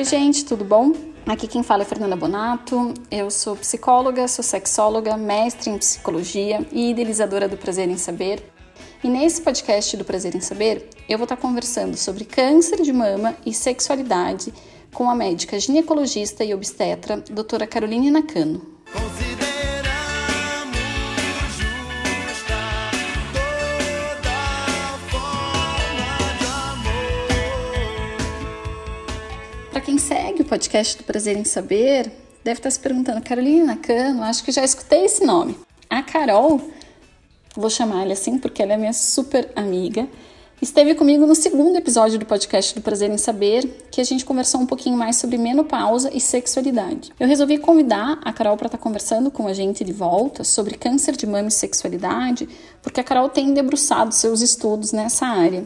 Oi, gente, tudo bom? Aqui quem fala é Fernanda Bonato. Eu sou psicóloga, sou sexóloga, mestre em psicologia e idealizadora do Prazer em Saber. E nesse podcast do Prazer em Saber, eu vou estar conversando sobre câncer de mama e sexualidade com a médica ginecologista e obstetra, doutora Caroline Nakano. Podcast do Prazer em Saber, deve estar se perguntando, Caroline Nakano, acho que já escutei esse nome. A Carol, vou chamar ela assim porque ela é minha super amiga, esteve comigo no segundo episódio do podcast do Prazer em Saber, que a gente conversou um pouquinho mais sobre menopausa e sexualidade. Eu resolvi convidar a Carol para estar conversando com a gente de volta sobre câncer de mama e sexualidade, porque a Carol tem debruçado seus estudos nessa área.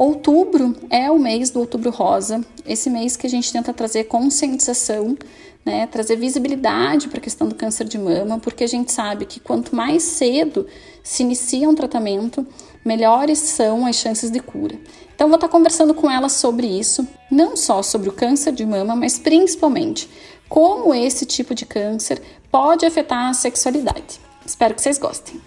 Outubro é o mês do Outubro Rosa, esse mês que a gente tenta trazer conscientização, né, trazer visibilidade para a questão do câncer de mama, porque a gente sabe que quanto mais cedo se inicia um tratamento, melhores são as chances de cura. Então, vou estar conversando com ela sobre isso, não só sobre o câncer de mama, mas principalmente como esse tipo de câncer pode afetar a sexualidade. Espero que vocês gostem.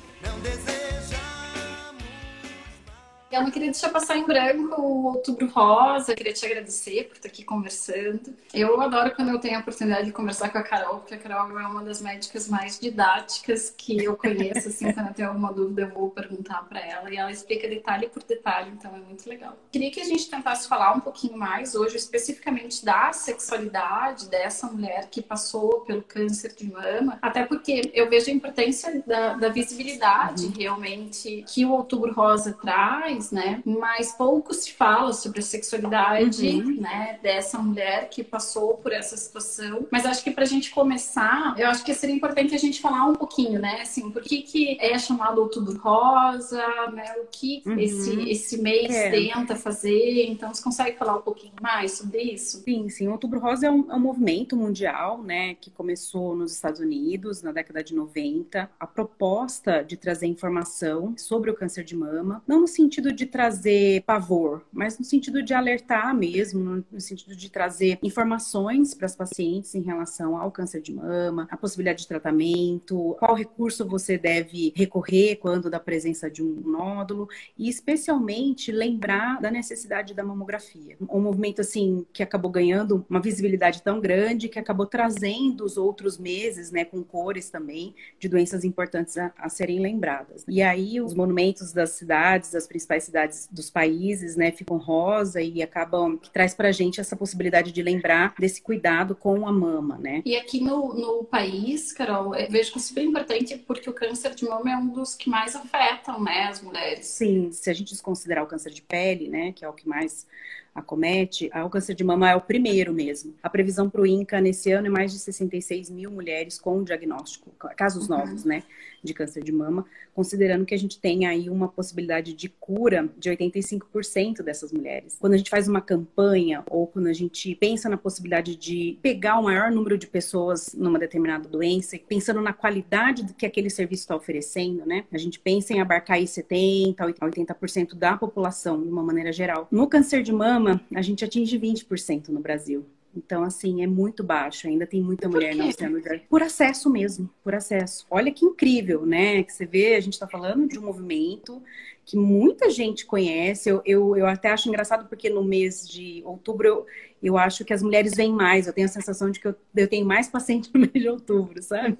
Eu não queria deixar passar em branco o Outubro Rosa, eu queria te agradecer por estar aqui conversando. Eu adoro quando eu tenho a oportunidade de conversar com a Carol, porque a Carol é uma das médicas mais didáticas que eu conheço, assim, quando eu tenho alguma dúvida eu vou perguntar para ela e ela explica detalhe por detalhe, então é muito legal. Queria que a gente tentasse falar um pouquinho mais hoje, especificamente da sexualidade dessa mulher que passou pelo câncer de mama, até porque eu vejo a importância da, da visibilidade uhum. realmente que o Outubro Rosa traz mais, né? Mas pouco se fala sobre a sexualidade, uhum. né, dessa mulher que passou por essa situação. Mas acho que pra gente começar, eu acho que seria importante a gente falar um pouquinho, né, assim, por que que é chamado Outubro Rosa, né? O que uhum. esse, esse mês é. tenta fazer. Então, você consegue falar um pouquinho mais sobre isso? Sim, sim. Outubro Rosa é um, é um movimento mundial, né, que começou nos Estados Unidos na década de 90. A proposta de trazer informação sobre o câncer de mama, não no sentido de trazer pavor, mas no sentido de alertar mesmo, no sentido de trazer informações para as pacientes em relação ao câncer de mama, a possibilidade de tratamento, qual recurso você deve recorrer quando da presença de um nódulo e especialmente lembrar da necessidade da mamografia. Um movimento assim que acabou ganhando uma visibilidade tão grande que acabou trazendo os outros meses, né, com cores também de doenças importantes a, a serem lembradas. E aí os monumentos das cidades, das principais cidades dos países, né, ficam rosa e acabam que traz para a gente essa possibilidade de lembrar desse cuidado com a mama, né? E aqui no, no país, Carol, eu vejo que é super importante porque o câncer de mama é um dos que mais afetam, né, as mulheres. Sim, se a gente desconsiderar o câncer de pele, né, que é o que mais acomete, o câncer de mama é o primeiro mesmo. A previsão para o INCA nesse ano é mais de 66 mil mulheres com diagnóstico, casos uhum. novos, né, de câncer de mama, considerando que a gente tem aí uma possibilidade de cura de 85% dessas mulheres. Quando a gente faz uma campanha ou quando a gente pensa na possibilidade de pegar o maior número de pessoas numa determinada doença, pensando na qualidade do que aquele serviço está oferecendo, né, a gente pensa em abarcar aí 70, 80% da população de uma maneira geral. No câncer de mama, a gente atinge 20% no Brasil. Então, assim, é muito baixo. Ainda tem muita mulher não sendo por acesso mesmo, por acesso. Olha que incrível, né? Que você vê, a gente está falando de um movimento que muita gente conhece. Eu, eu, eu até acho engraçado porque no mês de outubro eu, eu acho que as mulheres vêm mais. Eu tenho a sensação de que eu, eu tenho mais paciente no mês de outubro, sabe?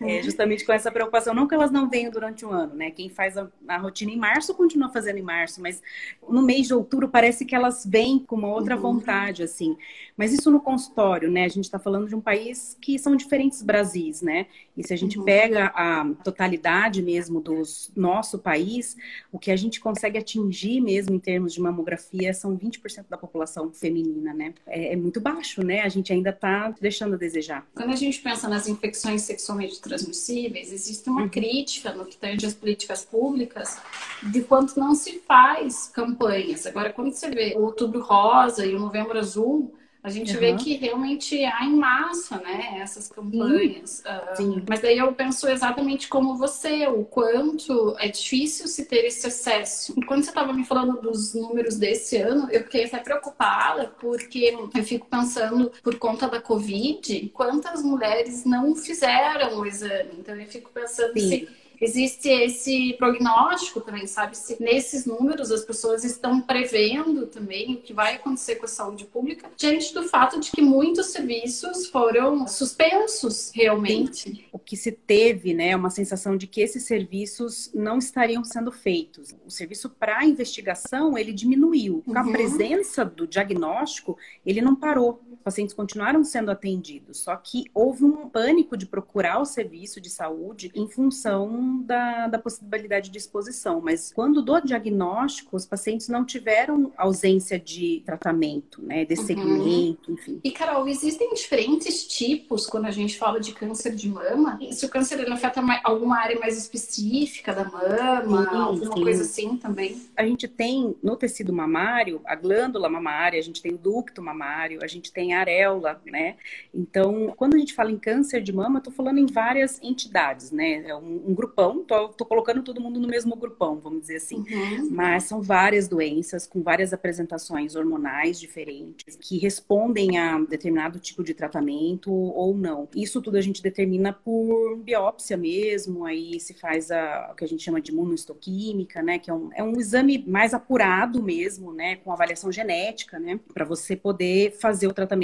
É, justamente com essa preocupação. Não que elas não venham durante o ano, né? Quem faz a, a, rotina em março continua fazendo em março, mas no mês de outubro parece que elas vêm com uma outra uhum. vontade, assim. Mas isso no consultório, né? A gente está falando de um país que são diferentes Brasis, né? E se a gente uhum. pega a totalidade mesmo do nosso país, o que a gente consegue atingir mesmo em termos de mamografia são 20% da população feminina, né? É, é muito baixo, né? A gente ainda está deixando a desejar. Quando a gente pensa nas infecções sexualmente transmissíveis, existe uma uhum. crítica no que tange as políticas públicas de quanto não se faz campanhas. Agora, quando você vê o Outubro Rosa e o Novembro Azul, A gente uhum. vê que realmente há em massa, né, essas campanhas. Uh, Sim. Mas daí eu penso exatamente como você, o quanto é difícil se ter esse acesso. E quando você estava me falando dos números desse ano, eu fiquei até preocupada, porque eu fico pensando, por conta da Covid, quantas mulheres não fizeram o exame. Então eu fico pensando Sim. se existe esse prognóstico também, sabe? Se nesses números as pessoas estão prevendo também o que vai acontecer com a saúde pública, diante do fato de que muitos serviços foram suspensos realmente. O que se teve, né, é uma sensação de que esses serviços não estariam sendo feitos. O serviço para investigação, ele diminuiu. Com a uhum. presença do diagnóstico, ele não parou. Pacientes continuaram sendo atendidos, só que houve um pânico de procurar o serviço de saúde em função da, da possibilidade de exposição, mas quando do diagnóstico, os pacientes não tiveram ausência de tratamento, né, de segmento, uhum. enfim. E, Carol, existem diferentes tipos quando a gente fala de câncer de mama? Se o câncer ele afeta alguma área mais específica da mama, sim, alguma sim. coisa assim também? A gente tem no tecido mamário, a glândula mamária, a gente tem o ducto mamário, a gente tem a areola, né? Então, quando a gente fala em câncer de mama, eu tô falando em várias entidades, né? É um, um grupão, tô, tô, colocando todo mundo no mesmo grupão, vamos dizer assim. Uhum. Mas são várias doenças com várias apresentações hormonais diferentes que respondem a determinado tipo de tratamento ou não. Isso tudo a gente determina por biópsia mesmo, aí se faz a, o que a gente chama de imunohistoquímica, né, que é um, é um exame mais apurado mesmo, né, com avaliação genética, né, para você poder fazer o tratamento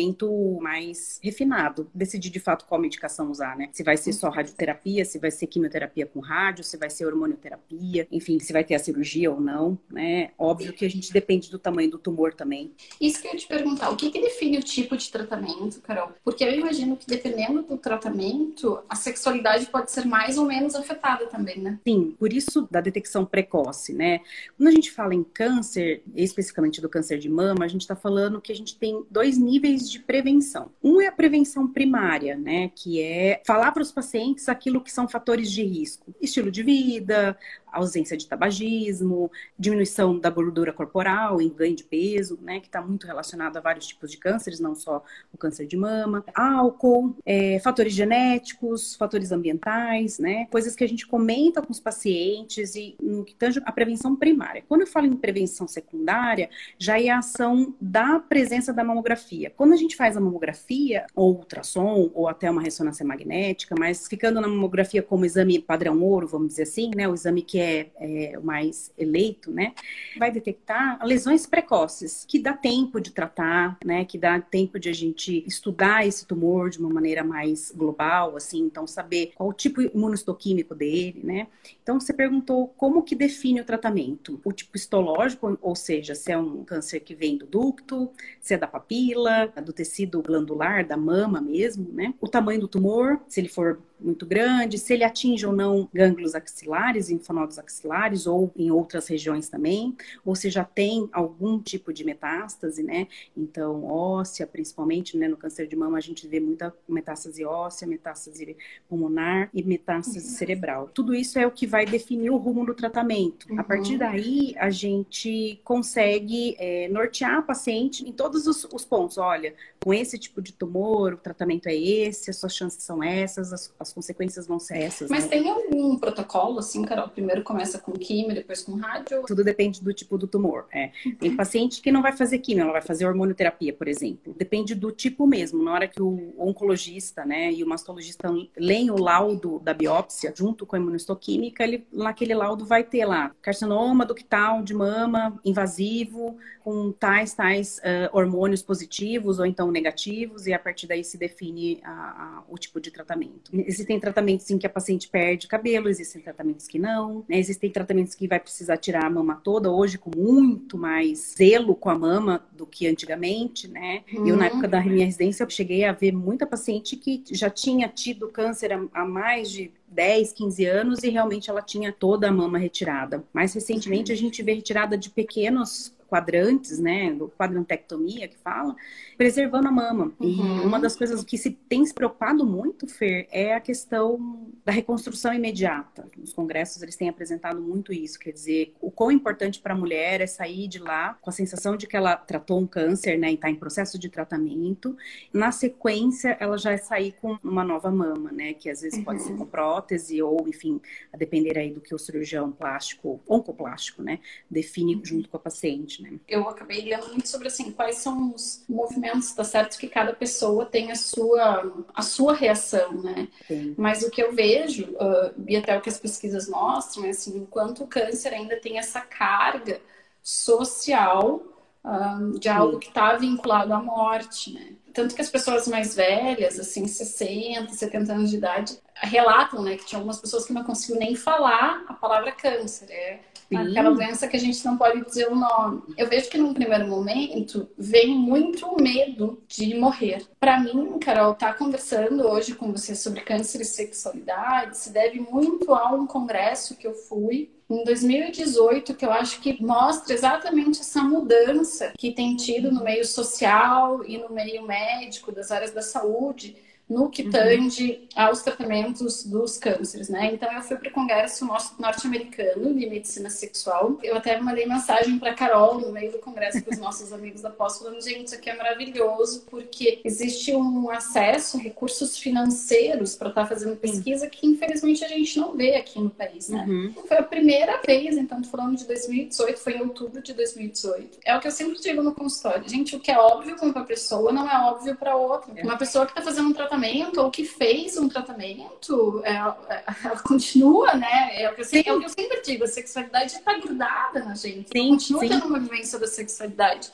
mais refinado, decidir de fato qual medicação usar, né, se vai ser só radioterapia, se vai ser quimioterapia com rádio, se vai ser hormonioterapia, enfim, se vai ter a cirurgia ou não, né? Óbvio que a gente depende do tamanho do tumor também. Isso que eu ia te perguntar, o que, que define o tipo de tratamento, Carol? Porque eu imagino que dependendo do tratamento, a sexualidade pode ser mais ou menos afetada também, né? Sim, por isso da detecção precoce, né? Quando a gente fala em câncer, especificamente do câncer de mama, a gente está falando que a gente tem dois níveis de prevenção. Um é a prevenção primária, né? Que é falar para os pacientes aquilo que são fatores de risco estilo de vida, ausência de tabagismo, diminuição da gordura corporal, em ganho de peso, né, que está muito relacionado a vários tipos de cânceres, não só o câncer de mama, álcool, é, fatores genéticos, fatores ambientais, né, coisas que a gente comenta com os pacientes e no que tange a prevenção primária. Quando eu falo em prevenção secundária, já é a ação da presença da mamografia. Quando a gente faz a mamografia, ou ultrassom, ou até uma ressonância magnética, mas ficando na mamografia como exame padrão ouro, vamos dizer assim, né, o exame que é, é mais eleito, né, vai detectar lesões precoces, que dá tempo de tratar, né, que dá tempo de a gente estudar esse tumor de uma maneira mais global, assim, então saber qual o tipo imunohistoquímico dele, né. Então você perguntou como que define o tratamento, o tipo histológico, ou seja, se é um câncer que vem do ducto, se é da papila, do tecido glandular, da mama mesmo, né, o tamanho do tumor, se ele for muito grande, se ele atinge ou não gânglios axilares, linfonodos axilares ou em outras regiões também, ou se já tem algum tipo de metástase, né? Então, óssea, principalmente, né? No câncer de mama a gente vê muita metástase óssea, metástase pulmonar e metástase uhum. cerebral. Tudo isso é o que vai definir o rumo do tratamento. Uhum. A partir daí, a gente consegue é, nortear a paciente em todos os, os, pontos. Olha, com esse tipo de tumor, o tratamento é esse, as suas chances são essas, as, as as consequências vão ser essas. Mas né? tem algum protocolo, assim, Carol? Primeiro começa com quimio, depois com rádio? Tudo depende do tipo do tumor. É. Tem paciente que não vai fazer quimio, ela vai fazer hormonioterapia, por exemplo. Depende do tipo mesmo. Na hora que o oncologista, né, e o mastologista leem o laudo da biópsia junto com a imunistoquímica, ele, naquele laudo vai ter lá carcinoma ductal de mama invasivo com tais, tais uh, hormônios positivos ou então negativos e a partir daí se define a, a, o tipo de tratamento. Existem tratamentos em que a paciente perde cabelo, existem tratamentos que não, né? existem tratamentos que vai precisar tirar a mama toda, hoje com muito mais zelo com a mama do que antigamente, né? Uhum. Eu, na época da minha residência, eu cheguei a ver muita paciente que já tinha tido câncer há mais de 10, 15 anos e realmente ela tinha toda a mama retirada. Mais recentemente, a gente vê retirada de pequenos quadrantes, né, do quadrantectomia que fala, preservando a mama. Uhum. E uma das coisas que se tem se preocupado muito, Fer, é a questão da reconstrução imediata. Os congressos eles têm apresentado muito isso, quer dizer, o quão importante para a mulher é sair de lá com a sensação de que ela tratou um câncer, né, e está em processo de tratamento. Na sequência, ela já é sair com uma nova mama, né, que às vezes uhum. pode ser com prótese ou, enfim, a depender aí do que o cirurgião plástico, oncoplástico, né, define junto com a paciente, né. Eu acabei lendo muito sobre assim quais são os movimentos, tá certo que cada pessoa tem a sua a sua reação, né? Sim. Mas o que eu vejo uh, e até o que as pesquisas mostram é assim, enquanto o câncer ainda tem essa carga social um, de algo que está vinculado à morte, né? Tanto que as pessoas mais velhas, assim, 60, 70 anos de idade, relatam, né, que tinha algumas pessoas que não conseguiam nem falar a palavra câncer. É Sim. aquela doença que a gente não pode dizer o nome. Eu vejo que num primeiro momento vem muito medo de morrer. Para mim, Carol, estar tá conversando hoje com você sobre câncer e sexualidade se deve muito a um congresso que eu fui em 2018, que eu acho que mostra exatamente essa mudança que tem tido no meio social e no meio médico, das áreas da saúde, no que uhum. tange aos tratamentos dos cânceres, né? Então eu fui para o congresso norte-americano de medicina sexual. Eu até mandei mensagem para Carol no meio do congresso para os nossos amigos da pós falando, gente, isso aqui é maravilhoso porque existe um acesso, recursos financeiros para estar tá fazendo pesquisa que infelizmente a gente não vê aqui no país, né? Uhum. Foi a primeira vez, então tô falando de 2018, foi em outubro de 2018. É o que eu sempre digo no consultório, gente, o que é óbvio para uma pessoa não é óbvio para outra. É. Uma pessoa que está fazendo um tratamento tratamento ou que fez um tratamento, é, é, ela continua, né? É o, que eu, sempre, é o que eu sempre digo, a sexualidade está grudada na gente. Sim, continua sim. tendo uma vivência da sexualidade.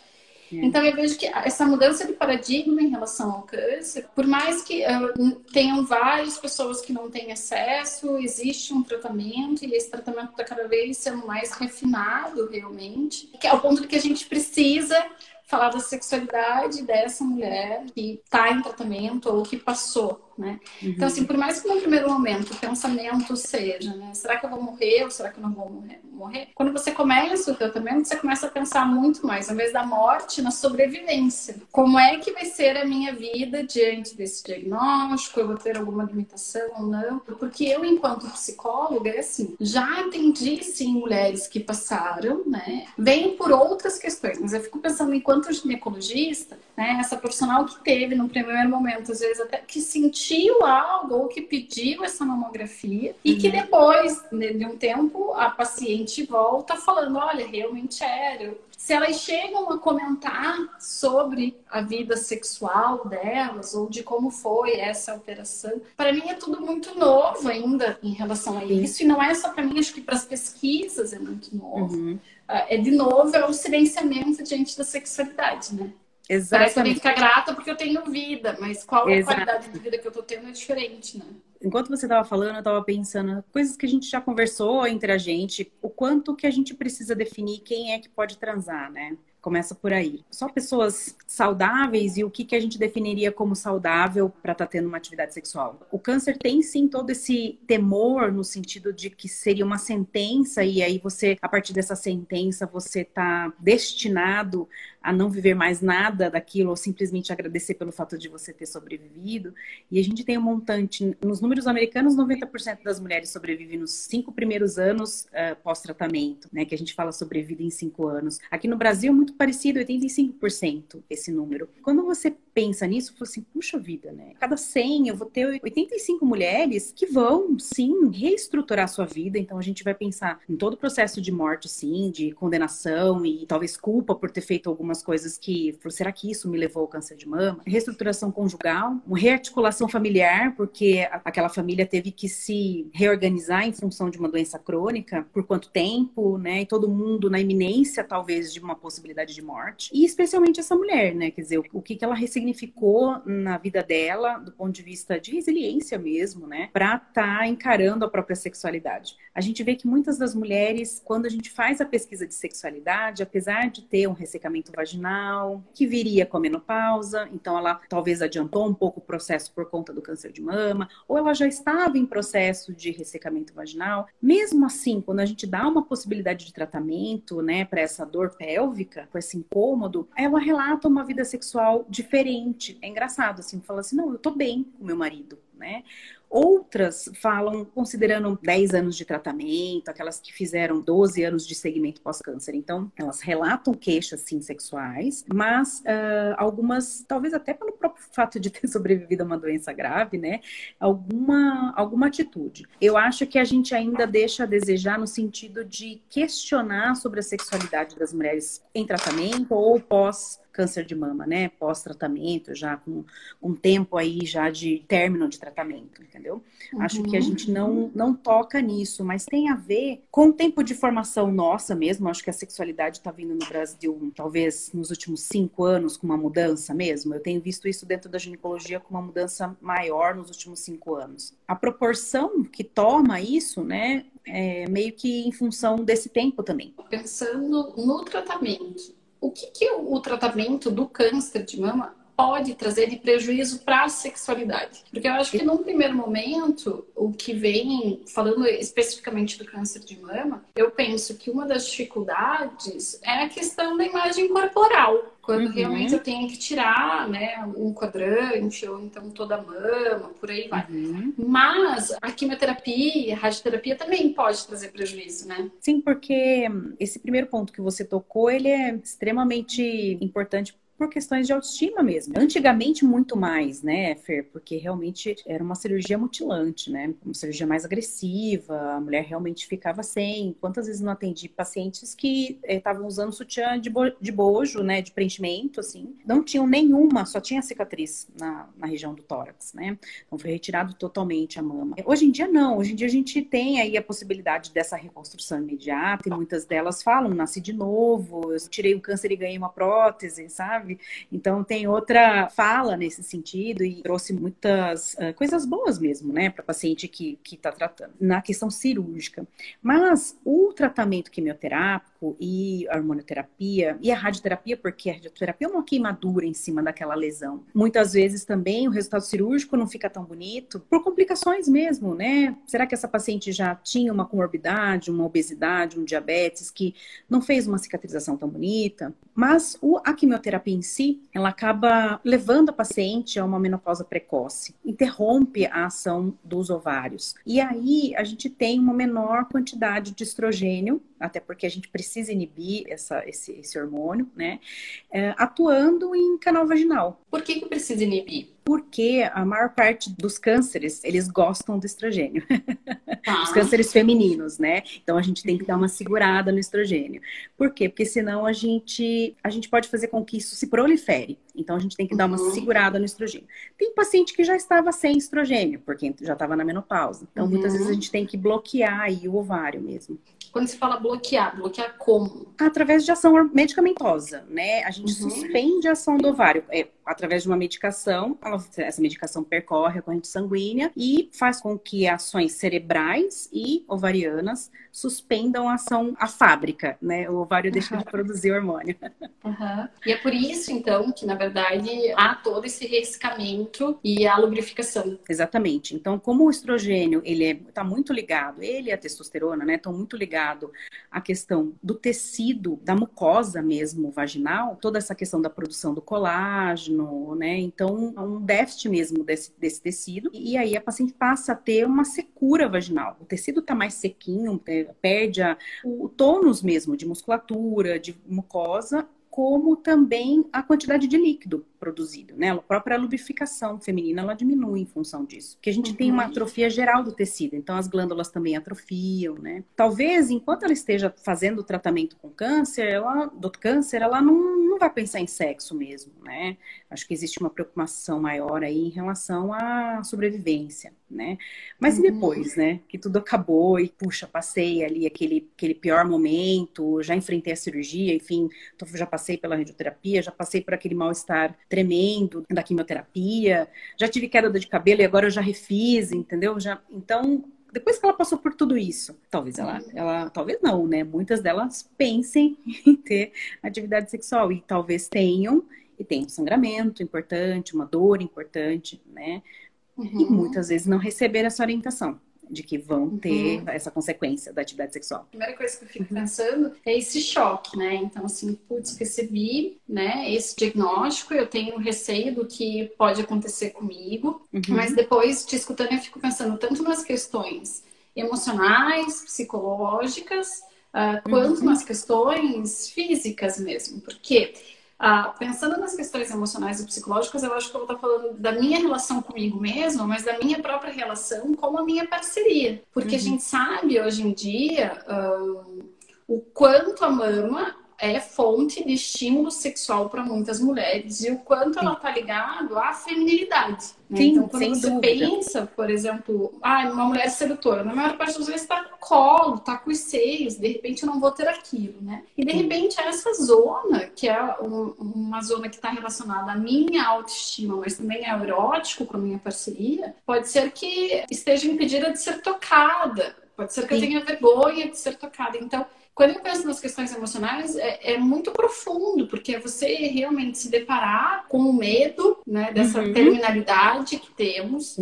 É. Então eu vejo que essa mudança de paradigma em relação ao câncer, por mais que uh, tenham várias pessoas que não têm acesso, existe um tratamento e esse tratamento está cada vez sendo mais refinado realmente, que é o ponto de que a gente precisa falar da sexualidade dessa mulher que está em tratamento ou que passou né? Uhum. Então, assim, por mais que no primeiro momento o pensamento seja, né? Será que eu vou morrer ou será que eu não vou morrer? Morrer? Quando você começa o tratamento, você começa a pensar muito mais, ao invés da morte, na sobrevivência. Como é que vai ser a minha vida diante desse diagnóstico? Eu vou ter alguma limitação ou não? Porque eu, enquanto psicóloga, é assim, já atendi, sim, mulheres que passaram, né? Vêm por outras questões, mas eu fico pensando, enquanto ginecologista, né? Essa profissional que teve no primeiro momento, às vezes até que sentiu algo ou que pediu essa mamografia e que uhum. depois né, de um tempo a paciente volta falando, olha, realmente era. Se elas chegam a comentar sobre a vida sexual delas ou de como foi essa operação, para mim é tudo muito novo ainda em relação a isso. E não é só para mim, acho que para as pesquisas é muito novo. Uhum. Ah, é de novo é o silenciamento diante da sexualidade, né? Exatamente. Parece que ficar grata porque eu tenho vida, mas qual é a qualidade de vida que eu tô tendo é diferente, né? Enquanto você estava falando, eu estava pensando coisas que a gente já conversou entre a gente, o quanto que a gente precisa definir quem é que pode transar, né? Começa por aí. Só pessoas saudáveis e o que, que a gente definiria como saudável para estar tá tendo uma atividade sexual. O câncer tem sim todo esse temor no sentido de que seria uma sentença e aí você, a partir dessa sentença, você está destinado a não viver mais nada daquilo ou simplesmente agradecer pelo fato de você ter sobrevivido. E a gente tem um montante, nos números americanos, 90% das mulheres sobrevivem nos cinco primeiros anos uh, pós-tratamento, né? Que a gente fala sobrevida em cinco anos. Aqui no Brasil, muito parecido, 85% esse número. Quando você pensa nisso, fala assim, puxa vida, né? Cada 100 eu vou ter 85 mulheres que vão, sim, reestruturar sua vida. Então a gente vai pensar em todo o processo de morte, sim, de condenação e talvez culpa por ter feito algumas coisas que, será que isso me levou ao câncer de mama? Reestruturação conjugal, uma rearticulação familiar, porque aquela família teve que se reorganizar em função de uma doença crônica, por quanto tempo, né? E todo mundo na iminência, talvez, de uma possibilidade de morte. E especialmente essa mulher, né? Quer dizer, o que, que ela ressignificou na vida dela, do ponto de vista de resiliência mesmo, né? Pra estar tá encarando a própria sexualidade. A gente vê que muitas das mulheres, quando a gente faz a pesquisa de sexualidade, apesar de ter um ressecamento vaginal, vaginal, que viria com a menopausa, então ela talvez adiantou um pouco o processo por conta do câncer de mama, ou ela já estava em processo de ressecamento vaginal. Mesmo assim, quando a gente dá uma possibilidade de tratamento, né, para essa dor pélvica, com esse incômodo, ela relata uma vida sexual diferente. É engraçado, assim, fala assim, não, eu tô bem com meu marido, né? Outras falam considerando 10 anos de tratamento, aquelas que fizeram 12 anos de segmento pós-câncer. Então, elas relatam queixas, sim, sexuais, mas uh, algumas, talvez até pelo próprio fato de ter sobrevivido a uma doença grave, né? Alguma, alguma atitude. Eu acho que a gente ainda deixa a desejar no sentido de questionar sobre a sexualidade das mulheres em tratamento ou pós câncer de mama, né? Pós-tratamento, já com um tempo aí já de término de tratamento, entendeu? Uhum. Acho que a gente não, não toca nisso, mas tem a ver com o tempo de formação nossa mesmo. Acho que a sexualidade está vindo no Brasil, talvez nos últimos cinco anos, com uma mudança mesmo. Eu tenho visto isso dentro da ginecologia com uma mudança maior nos últimos cinco anos. A proporção que toma isso, né? É meio que em função desse tempo também. Pensando no tratamento, o que, que o tratamento do câncer de mama pode trazer de prejuízo para a sexualidade. Porque eu acho que num primeiro momento, o que vem, falando especificamente do câncer de mama, eu penso que uma das dificuldades é a questão da imagem corporal. Quando uhum. realmente eu tenho que tirar, né, um quadrante ou então toda a mama, por aí vai. Uhum. Mas a quimioterapia, a radioterapia também pode trazer prejuízo, né? Sim, porque esse primeiro ponto que você tocou, ele é extremamente importante por questões de autoestima mesmo. Antigamente, muito mais, né, Fer? Porque realmente era uma cirurgia mutilante, né? Uma cirurgia mais agressiva, a mulher realmente ficava sem. Quantas vezes não atendi pacientes que estavam eh, usando sutiã de, bo de bojo, né, de preenchimento, assim, não tinham nenhuma, só tinha cicatriz na, na região do tórax, né? Então foi retirado totalmente a mama. Hoje em dia, não. Hoje em dia a gente tem aí a possibilidade dessa reconstrução imediata e muitas delas falam, nasci de novo, eu tirei o câncer e ganhei uma prótese, sabe? Sabe? Então tem outra fala nesse sentido e trouxe muitas uh, coisas boas mesmo, né, para paciente que está tratando, na questão cirúrgica. Mas o tratamento quimioterápico e a hormonoterapia e a radioterapia, porque a radioterapia é uma queimadura em cima daquela lesão. Muitas vezes também o resultado cirúrgico não fica tão bonito por complicações mesmo, né? Será que essa paciente já tinha uma comorbidade, uma obesidade, um diabetes que não fez uma cicatrização tão bonita? Mas a quimioterapia em si, ela acaba levando a paciente a uma menopausa precoce, interrompe a ação dos ovários. E aí a gente tem uma menor quantidade de estrogênio, até porque a gente precisa inibir essa, esse, esse hormônio, né? É, atuando em canal vaginal. Por que, que precisa inibir? porque a maior parte dos cânceres, eles gostam do estrogênio. Tá. Os cânceres femininos, né? Então a gente tem que dar uma segurada no estrogênio. Por quê? Porque senão a gente, a gente pode fazer com que isso se prolifere. Então a gente tem que dar uma uhum. segurada no estrogênio. Tem paciente que já estava sem estrogênio, porque já estava na menopausa. Então uhum. muitas vezes a gente tem que bloquear aí o ovário mesmo. Quando se fala bloquear, bloquear como? Através de ação medicamentosa, né? A gente uhum. suspende a ação do ovário. É, através de uma medicação, essa medicação percorre a corrente sanguínea e faz com que ações cerebrais e ovarianas suspendam a ação, a fábrica, né? O ovário deixa uhum. de produzir hormônio. Uhum. E é por isso, então, que na verdade há todo esse ressecamento e a lubrificação. Exatamente. Então, como o estrogênio, ele está é, muito ligado, ele e a testosterona, né? Estão muito ligados à questão do tecido, da mucosa mesmo vaginal, toda essa questão da produção do colágeno, né? Então, um déficit mesmo desse, desse tecido. E aí a paciente passa a ter uma secura vaginal. O tecido está mais sequinho, é, perde a, o tônus mesmo de musculatura, de mucosa, como também a quantidade de líquido produzido, né? A própria lubrificação feminina ela diminui em função disso, porque a gente uhum. tem uma uhum. atrofia geral do tecido, então as glândulas também atrofiam, né? Talvez enquanto ela esteja fazendo o tratamento com câncer, ela do câncer, ela não, não vai pensar em sexo mesmo, né? Acho que existe uma preocupação maior aí em relação à sobrevivência, né? Mas uhum. e depois, né? Que tudo acabou e puxa, passei ali aquele aquele pior momento, já enfrentei a cirurgia, enfim, já passei pela radioterapia, já passei por aquele mal-estar tremendo da quimioterapia, já tive queda de cabelo e agora eu já refiz, entendeu? Já, então, depois que ela passou por tudo isso, talvez ela, ela talvez não, né? Muitas delas pensem em ter atividade sexual e talvez tenham e tem um sangramento importante, uma dor importante, né? Uhum. E muitas vezes não receber essa orientação de que vão ter uhum. essa consequência da atividade sexual. A primeira coisa que eu fico uhum. pensando é esse choque, né? Então, assim, putz, recebi, né, esse diagnóstico, eu tenho receio do que pode acontecer comigo, uhum. mas depois, te escutando, eu fico pensando tanto nas questões emocionais, psicológicas, uh, quanto uhum. nas questões físicas mesmo, porque ah, pensando nas questões emocionais e psicológicas, eu acho que eu vou estar falando da minha relação comigo mesmo, mas da minha própria relação com a minha parceria. Porque uhum. a gente sabe hoje em dia uh, o quanto a mama é fonte de estímulo sexual para muitas mulheres e o quanto ela está ligado à feminilidade. Né? Sim, então, quando você dúvida. pensa, por exemplo, ah, uma mulher sedutora, na maior parte das vezes está com colo, está com os seios, de repente eu não vou ter aquilo, né? E de Sim. repente essa zona, que é um, uma zona que está relacionada à minha autoestima, mas também é erótico com a minha parceria, pode ser que esteja impedida de ser tocada, pode ser que Sim. eu tenha vergonha de ser tocada. Então, quando eu penso nas questões emocionais, é, é, muito profundo, porque é você realmente se deparar com o medo né, dessa uhum. terminalidade que temos.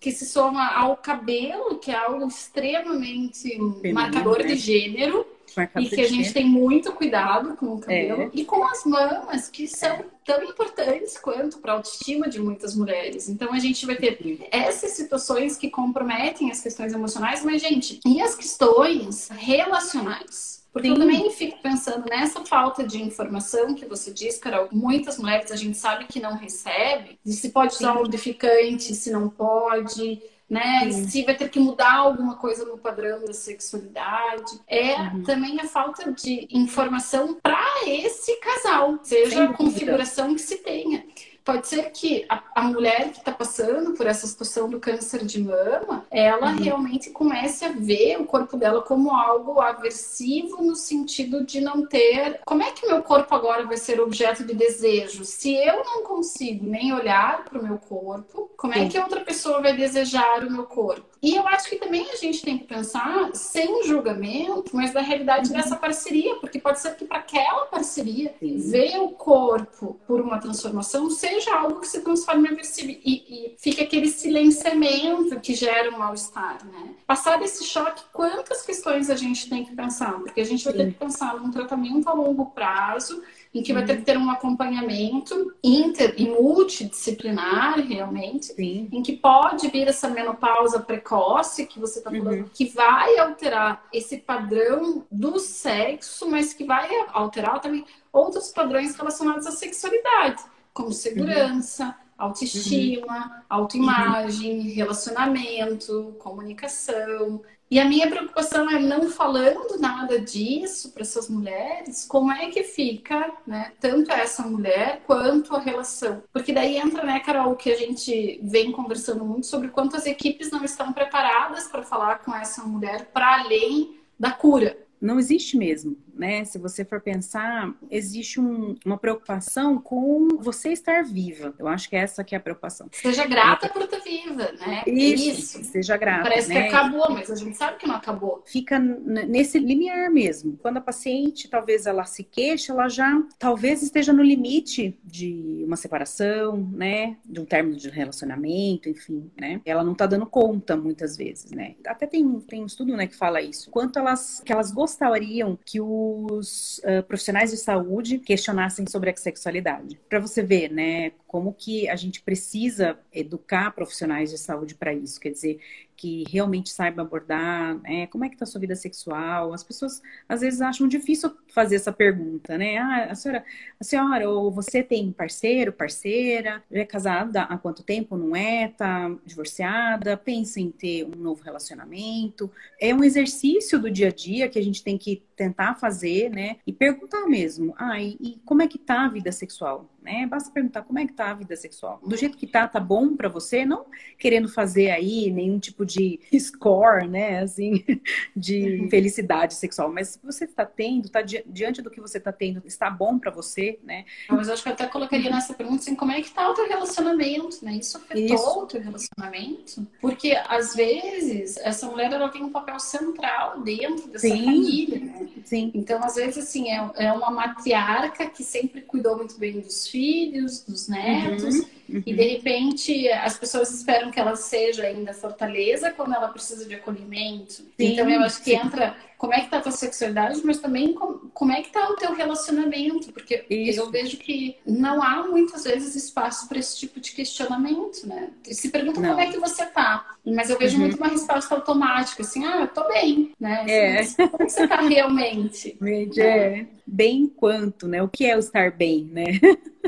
Que se soma ao cabelo, que é algo extremamente Feminino, marcador né? de gênero, e que a gente tem muito cuidado com o cabelo é. e com as mamas, que são tão importantes quanto para a autoestima de muitas mulheres. Então a gente vai ter essas situações que comprometem as questões emocionais, mas gente, e as questões relacionais? Porque Sim. eu também fico pensando nessa falta de informação que você diz, Carol. Muitas mulheres a gente sabe que não recebe, se pode usar um lubrificante, se não pode né? Sim. Se vai ter que mudar alguma coisa no padrão da sexualidade. É uhum. também a falta de informação para esse casal, seja a configuração que se tenha pode ser que a, a mulher que está passando por essa situação do câncer de mama, ela uhum. realmente comece a ver o corpo dela como algo aversivo no sentido de não ter. Como é que meu corpo agora vai ser objeto de desejo? Se eu não consigo nem olhar para o meu corpo, como é que outra pessoa vai desejar o meu corpo? E eu acho que também a gente tem que pensar sem julgamento, mas da realidade uhum. dessa parceria, porque pode ser que para aquela parceria Sim. ver o corpo por uma transformação seja algo que se transforme em e, e fica aquele silenciamento que gera um mal-estar, né? Passar desse choque, quantas questões a gente tem que pensar? Porque a gente vai Sim. ter que pensar num tratamento a longo prazo em que vai ter que ter um acompanhamento inter e multidisciplinar, realmente, Sim. em que pode vir essa menopausa precoce que você está falando, uhum. que vai alterar esse padrão do sexo, mas que vai alterar também outros padrões relacionados à sexualidade, como segurança. Uhum autoestima, uhum. autoimagem, relacionamento, comunicação. E a minha preocupação é não falando nada disso para essas mulheres, como é que fica, né, tanto essa mulher quanto a relação. Porque daí entra, né, Carol, que a gente vem conversando muito sobre quanto as equipes não estão preparadas para falar com essa mulher para além da cura. Não existe mesmo né? Se você for pensar, existe um, uma preocupação com você estar viva. Eu acho que essa que é a preocupação. Seja grata é. por estar viva, né? Isso, Isso. seja grata. Parece né? que acabou, mas a gente sabe que não acabou. Fica nesse limiar mesmo. Quando a paciente, talvez ela se queixa, ela já talvez esteja no limite de uma separação, né? De um término de relacionamento, enfim, né? Ela não tá dando conta muitas vezes, né? Até tem, tem um estudo, né, que fala isso. Quanto elas, que elas gostariam que o os uh, profissionais de saúde questionassem sobre a sexualidade. Para você ver, né, como que a gente precisa educar profissionais de saúde para isso, quer dizer, que realmente saiba abordar, né, como é que está a sua vida sexual. As pessoas às vezes acham difícil fazer essa pergunta, né? Ah, a senhora, a senhora, ou você tem parceiro, parceira, é casada há quanto tempo, não é? Tá divorciada, pensa em ter um novo relacionamento. É um exercício do dia a dia que a gente tem que tentar fazer, né? E perguntar mesmo, ah, e, e como é que tá a vida sexual? Né? Basta perguntar como é que tá a vida sexual. Do jeito que tá, tá bom para você, não querendo fazer aí nenhum tipo de score, né, assim, de uhum. felicidade sexual, mas se você está tendo, tá diante do que você está tendo, está bom para você, né? Mas eu acho que eu até colocaria nessa pergunta assim, como é que tá o teu relacionamento, né? Isso afetou Isso. o teu relacionamento? Porque às vezes essa mulher ela tem um papel central dentro dessa Sim. família, né? Sim. Então, às vezes, assim, é, é uma matriarca que sempre cuidou muito bem dos filhos, dos netos. Uhum. Uhum. E de repente as pessoas esperam que ela seja ainda fortaleza quando ela precisa de acolhimento. Sim, então eu acho que sim. entra como é que tá a tua sexualidade, mas também como, como é que tá o teu relacionamento, porque Isso. eu vejo que não há muitas vezes espaço para esse tipo de questionamento, né? Se perguntam como é que você tá, mas eu vejo uhum. muito uma resposta automática, assim, ah, eu tô bem, né? Assim, é. Como você tá realmente? É. Bem quanto, né? O que é o estar bem, né?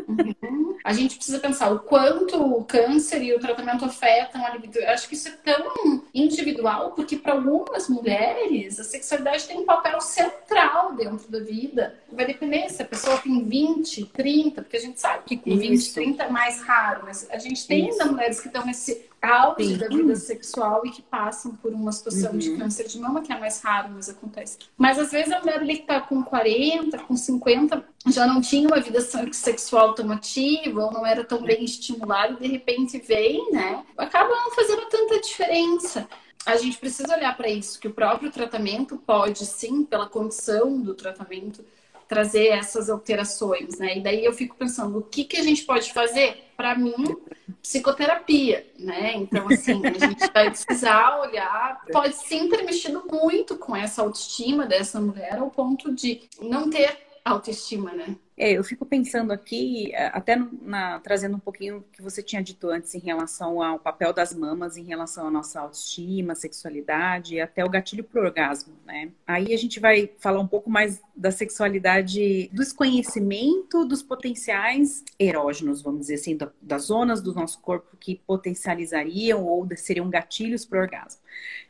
Uhum. A gente precisa pensar o quanto o câncer e o tratamento afetam a libido. Eu acho que isso é tão individual, porque para algumas mulheres a sexualidade tem um papel central dentro da vida. Vai depender se a pessoa tem 20, 30, porque a gente sabe que com 20, 30 é mais raro, mas a gente tem ainda mulheres que estão nesse auge Sim. da vida sexual e que passam por uma situação uhum. de câncer de mama, que é mais raro, mas acontece. Mas às vezes a mulher ali que tá com 40, com 50, já não tinha uma vida sexual tão ativa, ou não era tão bem estimulada, e de repente vem, né? Acaba não fazendo tanta diferença. A gente precisa olhar para isso, que o próprio tratamento pode, sim, pela condição do tratamento, trazer essas alterações, né? E daí eu fico pensando, o que, que a gente pode fazer? Para mim, psicoterapia, né? Então, assim, a gente vai precisar olhar. Pode sim ter mexido muito com essa autoestima dessa mulher, ao ponto de não ter autoestima, né? É, eu fico pensando aqui, é, até na, trazendo um pouquinho que você tinha dito antes em relação ao papel das mamas, em relação à nossa autoestima, sexualidade e até o gatilho pro orgasmo, né? Aí a gente vai falar um pouco mais da sexualidade, do desconhecimento dos potenciais erógenos, vamos dizer assim, da, das zonas do nosso corpo que potencializariam ou seriam gatilhos pro orgasmo.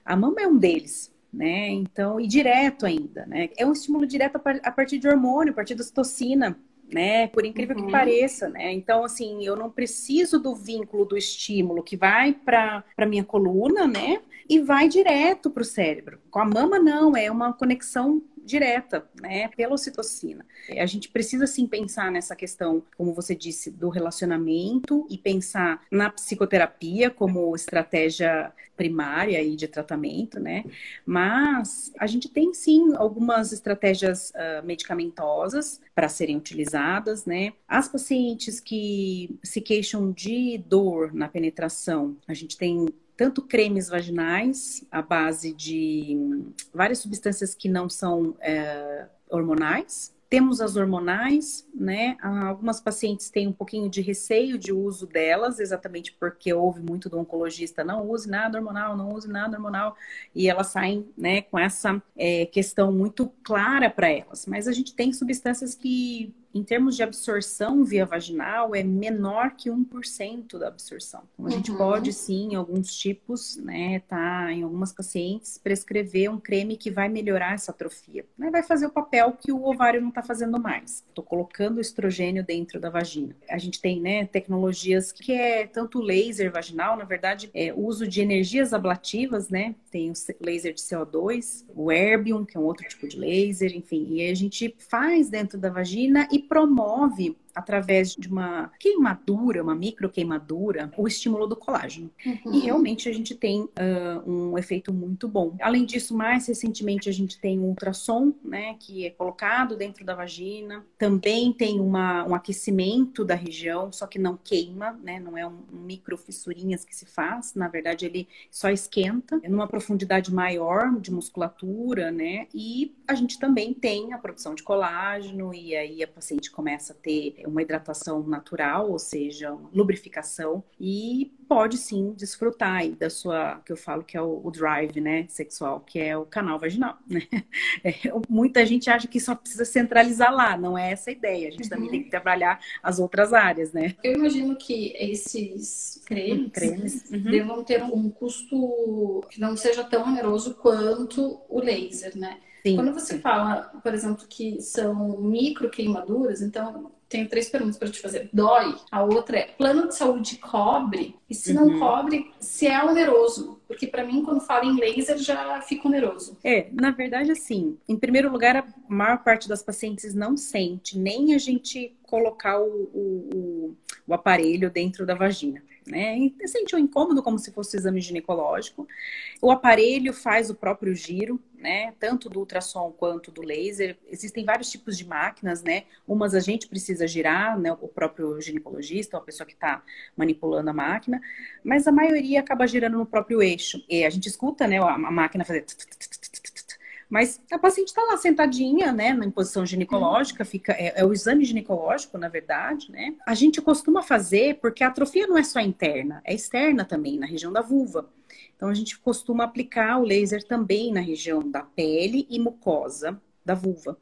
A mama é um deles, né? Então, e direto ainda, né? É um estímulo direto a partir de hormônio, a partir da citocina, né? Por incrível uhum. que pareça, né? Então, assim, eu não preciso do vínculo do estímulo que vai para a minha coluna, né? E vai direto para o cérebro. Com a mama, não, é uma conexão direta, né, pela ocitocina. A gente precisa sim pensar nessa questão, como você disse, do relacionamento e pensar na psicoterapia como estratégia primária e de tratamento, né? Mas a gente tem sim algumas estratégias uh, medicamentosas para serem utilizadas, né? As pacientes que se queixam de dor na penetração, a gente tem tanto cremes vaginais à base de várias substâncias que não são é, hormonais. Temos as hormonais, né? Algumas pacientes têm um pouquinho de receio de uso delas, exatamente porque houve muito do oncologista, não use nada hormonal, não use nada hormonal, e elas saem, né, com essa é, questão muito clara para elas. Mas a gente tem substâncias que em termos de absorção via vaginal, é menor que 1% da absorção. Então, a uhum. gente pode, sim, em alguns tipos, né, tá, em algumas pacientes, prescrever um creme que vai melhorar essa atrofia. Né? Vai fazer o papel que o ovário não está fazendo mais. Estou colocando estrogênio dentro da vagina. A gente tem, né, tecnologias que é tanto laser vaginal, na verdade, é uso de energias ablativas, né? Tem o laser de CO2, o erbium, que é um outro tipo de laser, enfim. E a gente faz dentro da vagina e promove através de uma queimadura, uma micro queimadura, o estímulo do colágeno. Uhum. E realmente a gente tem uh, um efeito muito bom. Além disso, mais recentemente a gente tem um ultrassom, né, que é colocado dentro da vagina. Também tem uma, um aquecimento da região, só que não queima, né, não é um, um micro fissurinhas que se faz. Na verdade, ele só esquenta numa profundidade maior de musculatura, né, e a gente também tem a produção de colágeno e aí a paciente começa a ter uma hidratação natural, ou seja, lubrificação, e pode sim desfrutar aí da sua, que eu falo que é o, o drive, né, sexual, que é o canal vaginal, né? É, muita gente acha que só precisa centralizar lá, não é essa a ideia, a gente uhum. também tem que trabalhar as outras áreas, né? Eu imagino que esses cremes, uhum, cremes. Uhum. devam ter um custo que não seja tão oneroso quanto o laser, né? Sim, Quando você fala, por exemplo, que são micro queimaduras, então tenho três perguntas para te fazer. Dói? A outra é: plano de saúde cobre? E se não uhum. cobre, se é oneroso? Porque para mim, quando falo em laser, já fica oneroso. É, na verdade, assim, em primeiro lugar, a maior parte das pacientes não sente nem a gente colocar o, o, o aparelho dentro da vagina né? E sente um incômodo como se fosse exame ginecológico. O aparelho faz o próprio giro, né? Tanto do ultrassom quanto do laser. Existem vários tipos de máquinas, né? Umas a gente precisa girar, né? O próprio ginecologista, a pessoa que está manipulando a máquina, mas a maioria acaba girando no próprio eixo. E a gente escuta, né? A máquina fazer mas a paciente está lá sentadinha, né, na posição ginecológica, fica, é, é, o exame ginecológico, na verdade, né? A gente costuma fazer porque a atrofia não é só interna, é externa também, na região da vulva. Então a gente costuma aplicar o laser também na região da pele e mucosa da vulva.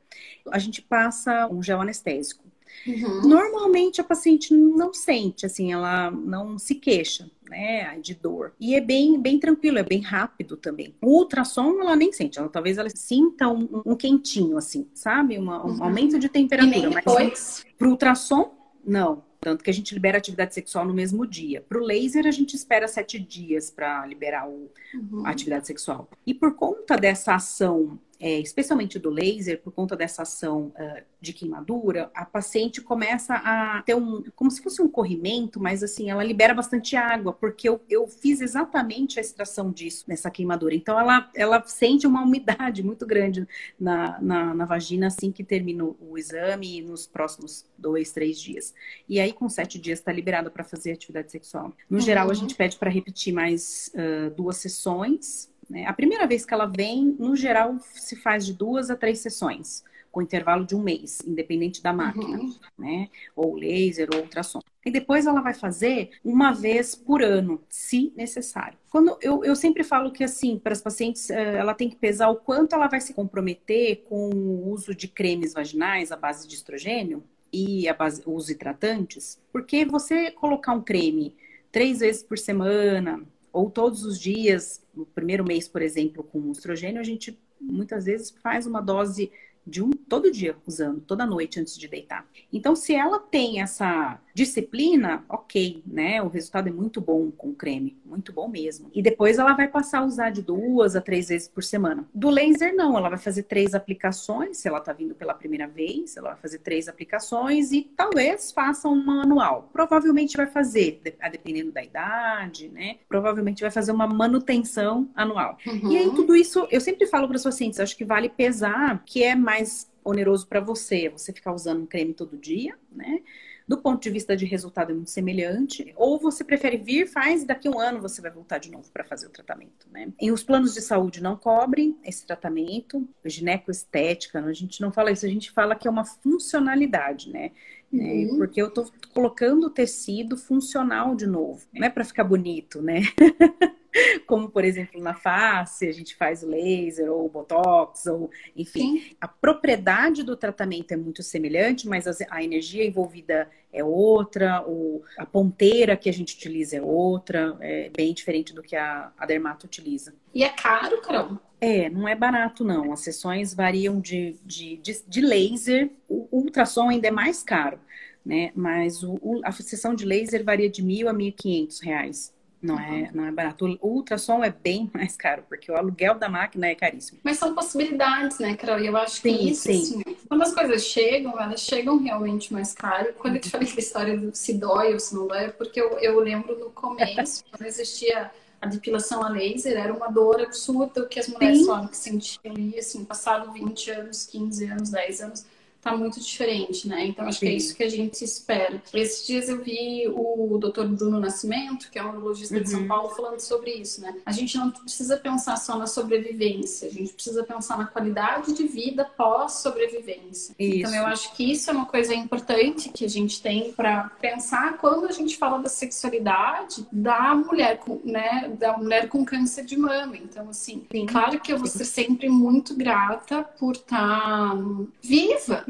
A gente passa um gel anestésico. Uhum. Normalmente a paciente não sente, assim, ela não se queixa né, de dor. E é bem, bem tranquilo, é bem rápido também. O ultrassom ela nem sente, ela talvez ela sinta um, um quentinho, assim, sabe? Uma, um uhum. aumento de temperatura. E nem depois. Mas pro ultrassom, não. Tanto que a gente libera atividade sexual no mesmo dia. Para o laser, a gente espera sete dias para liberar o, uhum. a atividade sexual. E por conta dessa ação é, especialmente do laser, por conta dessa ação uh, de queimadura, a paciente começa a ter um, como se fosse um corrimento, mas assim, ela libera bastante água, porque eu, eu fiz exatamente a extração disso nessa queimadura. Então, ela, ela sente uma umidade muito grande na, na, na vagina assim que termina o exame nos próximos dois, três dias. E aí, com sete dias, está liberada para fazer atividade sexual. No uhum. geral, a gente pede para repetir mais uh, duas sessões né? A primeira vez que ela vem, no geral, se faz de duas a três sessões, com intervalo de um mês, independente da máquina, uhum. né? Ou laser ou ultrassom. E depois ela vai fazer uma vez por ano, se necessário. Quando eu, eu sempre falo que assim, para as pacientes, eh, ela tem que pesar o quanto ela vai se comprometer com o uso de cremes vaginais à base de estrogênio e a base, o uso de hidratantes, porque você colocar um creme três vezes por semana, ou todos os dias, no primeiro mês, por exemplo, com estrogênio, a gente muitas vezes faz uma dose de um todo dia usando, toda noite antes de deitar. Então, se ela tem essa disciplina, ok, né? O resultado é muito bom com creme, muito bom mesmo. E depois ela vai passar a usar de duas a três vezes por semana. Do laser, não, ela vai fazer três aplicações, se ela tá vindo pela primeira vez, ela vai fazer três aplicações e talvez faça uma anual. Provavelmente vai fazer, a dependendo da idade, né? Provavelmente vai fazer uma manutenção anual. Uhum. E aí, tudo isso, eu sempre falo para os pacientes, acho que vale pesar, que é mais oneroso para você, você ficar usando um creme todo dia, né? Do ponto de vista de resultado é muito semelhante, ou você prefere vir, faz e daqui a um ano você vai voltar de novo para fazer o tratamento, né? E os planos de saúde não cobrem esse tratamento, ginecoestética, a gente não fala isso, a gente fala que é uma funcionalidade, né? Uhum. É, porque eu tô colocando o tecido funcional de novo, não é para ficar bonito, né? como por exemplo na face, a gente faz laser ou botox, ou enfim, Sim. a propriedade do tratamento é muito semelhante, mas a energia envolvida é outra, ou a ponteira que a gente utiliza é outra, é bem diferente do que a, a dermato utiliza. E é caro, Carol? É, não é barato não. As sessões variam de, de, de, de laser, o ultrassom ainda é mais caro, né? Mas o, o, a sessão de laser varia de mil a mil e quinhentos reais. Não, uhum. é, não é barato. O ultrassom é bem mais caro, porque o aluguel da máquina é caríssimo. Mas são possibilidades, né, Carol? E eu acho que sim, isso, sim. Assim, quando as coisas chegam, elas chegam realmente mais caro. Quando eu te falei da história do se dói ou se não dói, é porque eu, eu lembro no começo, quando existia a depilação a laser, era uma dor absurda que as mulheres falavam que sentiam. E assim, passado 20 anos, 15 anos, 10 anos tá muito diferente, né? Então acho Sim. que é isso que a gente espera. Esses dias eu vi o Dr. Bruno Nascimento, que é um urologista uhum. de São uhum. Paulo, falando sobre isso, né? A gente não precisa pensar só na sobrevivência, a gente precisa pensar na qualidade de vida pós-sobrevivência. Então eu acho que isso é uma coisa importante que a gente tem para pensar quando a gente fala da sexualidade da mulher com, né, da mulher com câncer de mama. Então assim, Sim. claro que eu vou ser sempre muito grata por estar tá viva,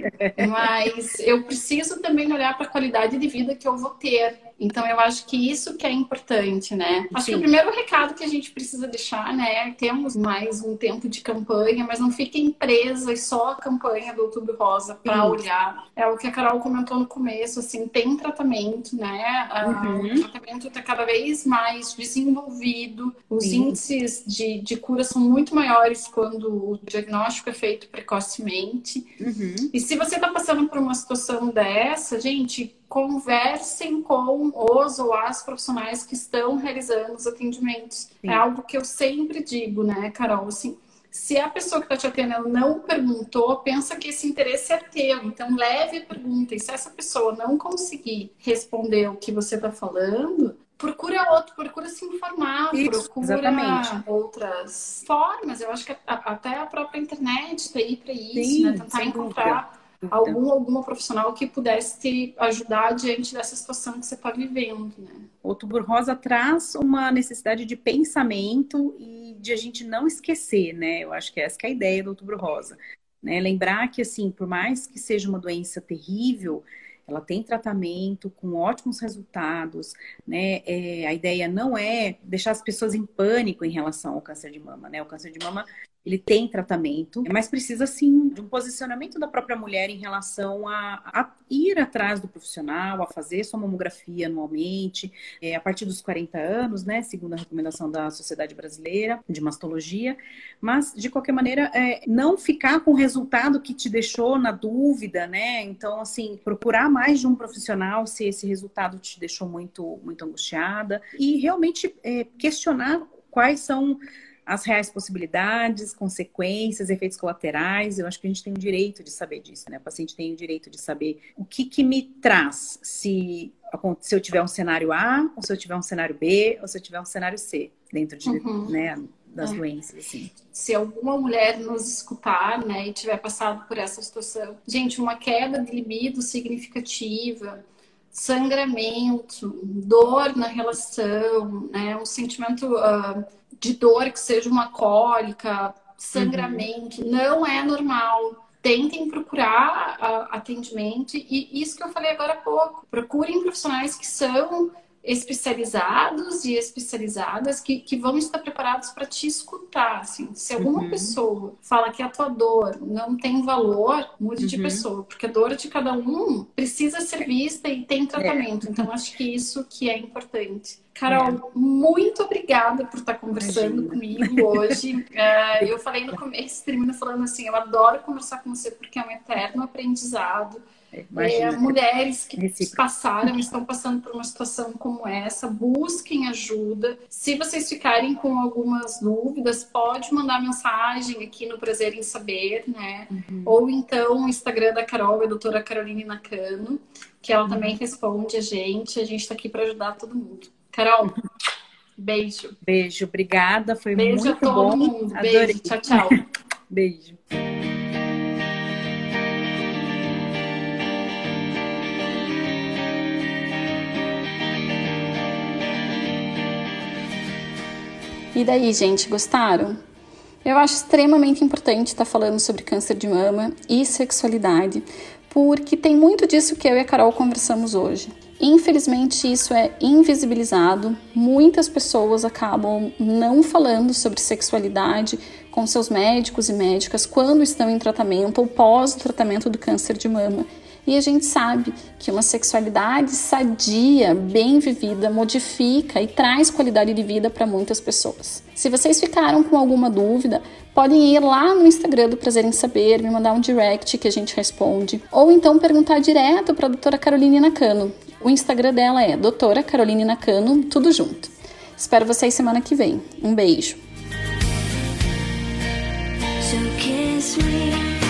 mas eu preciso também olhar para a qualidade de vida que eu vou ter Então eu acho que isso que é importante, né? Acho Sim. que o primeiro recado que a gente precisa deixar, né? Temos mais um tempo de campanha, mas não fiquem presas só a campanha do Outubro Rosa para olhar. É o que a Carol comentou no começo, assim, tem tratamento, né? Uhum. O tratamento está cada vez mais desenvolvido, os Sim. índices de, de cura são muito maiores quando o diagnóstico é feito precocemente. Uhum. E se você está passando por uma situação dessa, gente, conversem com os ou as profissionais que estão realizando os atendimentos. Sim. É algo que eu sempre digo, né, Carol? Assim, se a pessoa que está te atendendo não perguntou, pensa que esse interesse é teu. Então, leve a pergunta. E se essa pessoa não conseguir responder o que você está falando, procura outro, procura se informar, Isso, procura exatamente. outras formas. Eu acho que até a própria internet está aí para isso, Sim, né? Tentar encontrar algum alguma profissional que pudesse te ajudar diante dessa situação que você está vivendo, né? Outubro Rosa traz uma necessidade de pensamento e de a gente não esquecer, né? Eu acho que essa que é a ideia do Outubro Rosa. Né? Lembrar que, assim, por mais que seja uma doença terrível, ela tem tratamento com ótimos resultados, né? É, a ideia não é deixar as pessoas em pânico em relação ao câncer de mama, né? O câncer de mama ele tem tratamento, mas precisa sim de um posicionamento da própria mulher em relação a, a ir atrás do profissional, a fazer sua mamografia anualmente, é, a partir dos 40 anos, né, segundo a recomendação da Sociedade Brasileira de Mastologia, mas de qualquer maneira é, não ficar com o resultado que te deixou na dúvida, né? Então assim procurar mais de um profissional se esse resultado te deixou muito muito angustiada e realmente é, questionar quais são as reais possibilidades, consequências, efeitos colaterais. Eu acho que a gente tem o direito de saber disso, né? O paciente tem o direito de saber o que, que me traz se, se eu tiver um cenário A, ou se eu tiver um cenário B, ou se eu tiver um cenário C dentro de, uhum. né, das é. doenças, assim. Se alguma mulher nos escutar, né, e tiver passado por essa situação, gente, uma queda de libido significativa, sangramento, dor na relação, né, um sentimento uh, de dor, que seja uma cólica, sangramento, uhum. não é normal. Tentem procurar uh, atendimento e isso que eu falei agora há pouco. Procurem profissionais que são especializados e especializadas que, que vão estar preparados para te escutar. Assim. Se alguma uhum. pessoa fala que a tua dor não tem valor, mude uhum. de pessoa, porque a dor de cada um precisa ser vista e tem tratamento. É. Então, acho que isso que é importante. Carol, é. muito obrigada por estar conversando Imagina. comigo hoje. Uh, eu falei no começo, termino falando assim, eu adoro conversar com você porque é um eterno aprendizado. É, mulheres que passaram, estão passando por uma situação como essa, busquem ajuda. Se vocês ficarem com algumas dúvidas, pode mandar mensagem aqui no Prazer em Saber, né? Uhum. Ou então o Instagram da Carol, a doutora Caroline Nakano, que ela uhum. também responde a gente. A gente está aqui para ajudar todo mundo. Carol, beijo. Beijo, obrigada. Foi beijo muito a todo bom. Mundo. Beijo, tchau, tchau. beijo. E daí, gente, gostaram? Eu acho extremamente importante estar falando sobre câncer de mama e sexualidade, porque tem muito disso que eu e a Carol conversamos hoje. Infelizmente, isso é invisibilizado. Muitas pessoas acabam não falando sobre sexualidade com seus médicos e médicas quando estão em tratamento ou pós o tratamento do câncer de mama. E a gente sabe que uma sexualidade sadia, bem vivida, modifica e traz qualidade de vida para muitas pessoas. Se vocês ficaram com alguma dúvida, podem ir lá no Instagram do Prazer em Saber, me mandar um direct que a gente responde, ou então perguntar direto para a doutora Caroline Nakano. O Instagram dela é doutora Caroline Nakano, tudo junto. Espero vocês semana que vem. Um beijo. So